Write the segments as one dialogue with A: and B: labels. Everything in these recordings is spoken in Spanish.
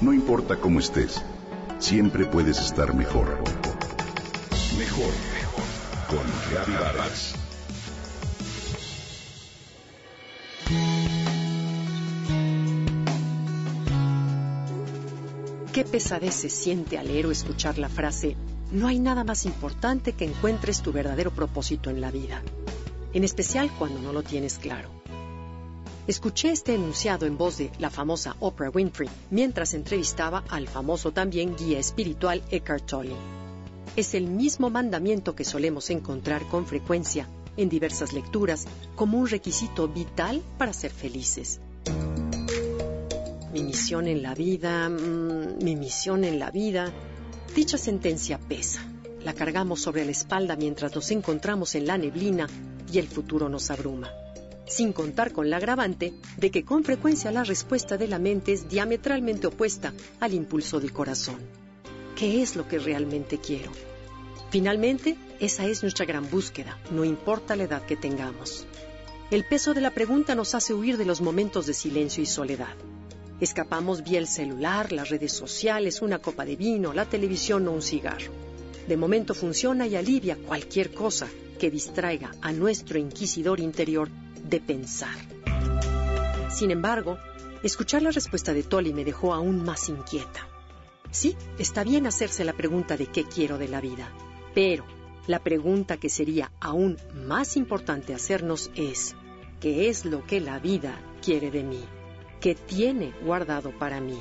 A: No importa cómo estés, siempre puedes estar mejor. Mejor, mejor. Con Vargas.
B: Qué pesadez se siente al leer o escuchar la frase, no hay nada más importante que encuentres tu verdadero propósito en la vida, en especial cuando no lo tienes claro. Escuché este enunciado en voz de la famosa Oprah Winfrey mientras entrevistaba al famoso también guía espiritual Eckhart Tolle. Es el mismo mandamiento que solemos encontrar con frecuencia en diversas lecturas como un requisito vital para ser felices. Mi misión en la vida, mm, mi misión en la vida. Dicha sentencia pesa. La cargamos sobre la espalda mientras nos encontramos en la neblina y el futuro nos abruma sin contar con la agravante de que con frecuencia la respuesta de la mente es diametralmente opuesta al impulso del corazón. ¿Qué es lo que realmente quiero? Finalmente, esa es nuestra gran búsqueda, no importa la edad que tengamos. El peso de la pregunta nos hace huir de los momentos de silencio y soledad. Escapamos vía el celular, las redes sociales, una copa de vino, la televisión o un cigarro. De momento funciona y alivia cualquier cosa que distraiga a nuestro inquisidor interior de pensar. Sin embargo, escuchar la respuesta de Tolly me dejó aún más inquieta. Sí, está bien hacerse la pregunta de qué quiero de la vida, pero la pregunta que sería aún más importante hacernos es, ¿qué es lo que la vida quiere de mí? ¿Qué tiene guardado para mí?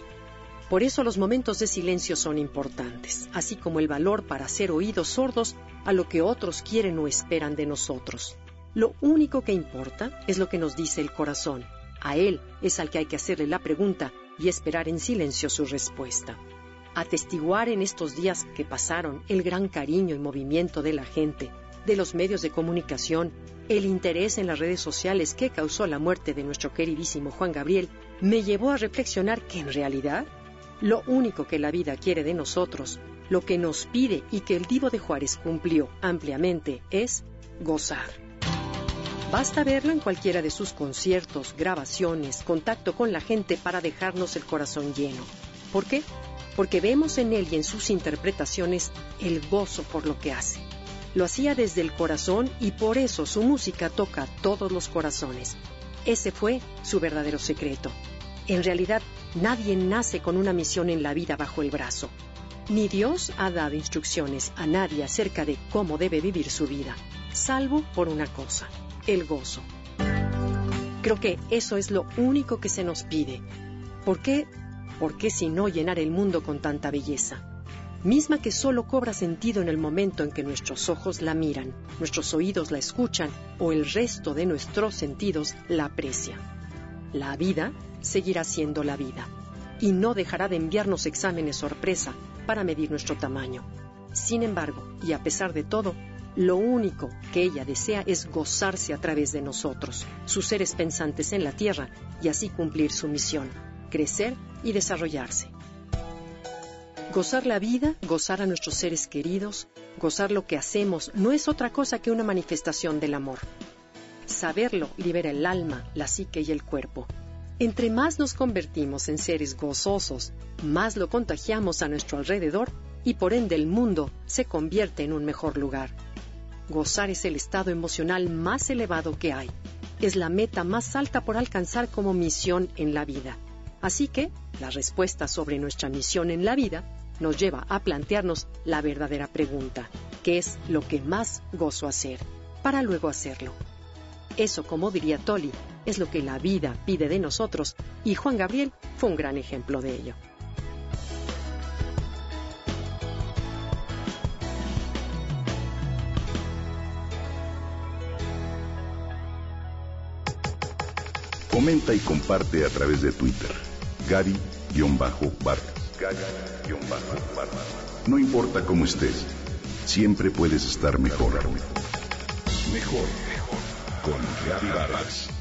B: Por eso los momentos de silencio son importantes, así como el valor para hacer oídos sordos a lo que otros quieren o esperan de nosotros. Lo único que importa es lo que nos dice el corazón. A él es al que hay que hacerle la pregunta y esperar en silencio su respuesta. Atestiguar en estos días que pasaron el gran cariño y movimiento de la gente, de los medios de comunicación, el interés en las redes sociales que causó la muerte de nuestro queridísimo Juan Gabriel, me llevó a reflexionar que en realidad lo único que la vida quiere de nosotros, lo que nos pide y que el Divo de Juárez cumplió ampliamente es gozar. Basta verlo en cualquiera de sus conciertos, grabaciones, contacto con la gente para dejarnos el corazón lleno. ¿Por qué? Porque vemos en él y en sus interpretaciones el gozo por lo que hace. Lo hacía desde el corazón y por eso su música toca todos los corazones. Ese fue su verdadero secreto. En realidad, nadie nace con una misión en la vida bajo el brazo. Ni Dios ha dado instrucciones a nadie acerca de cómo debe vivir su vida, salvo por una cosa, el gozo. Creo que eso es lo único que se nos pide. ¿Por qué? ¿Por qué si no llenar el mundo con tanta belleza? Misma que solo cobra sentido en el momento en que nuestros ojos la miran, nuestros oídos la escuchan o el resto de nuestros sentidos la aprecian. La vida seguirá siendo la vida y no dejará de enviarnos exámenes sorpresa para medir nuestro tamaño. Sin embargo, y a pesar de todo, lo único que ella desea es gozarse a través de nosotros, sus seres pensantes en la tierra, y así cumplir su misión, crecer y desarrollarse. Gozar la vida, gozar a nuestros seres queridos, gozar lo que hacemos, no es otra cosa que una manifestación del amor. Saberlo libera el alma, la psique y el cuerpo. Entre más nos convertimos en seres gozosos, más lo contagiamos a nuestro alrededor y por ende el mundo se convierte en un mejor lugar. Gozar es el estado emocional más elevado que hay. Es la meta más alta por alcanzar como misión en la vida. Así que, la respuesta sobre nuestra misión en la vida nos lleva a plantearnos la verdadera pregunta, ¿qué es lo que más gozo hacer? Para luego hacerlo. Eso, como diría Tolly, es lo que la vida pide de nosotros y Juan Gabriel fue un gran ejemplo de ello.
A: Comenta y comparte a través de Twitter. Gaby-Vargas. No importa cómo estés, siempre puedes estar mejor. Mejor, mejor. Con Gaby Vargas.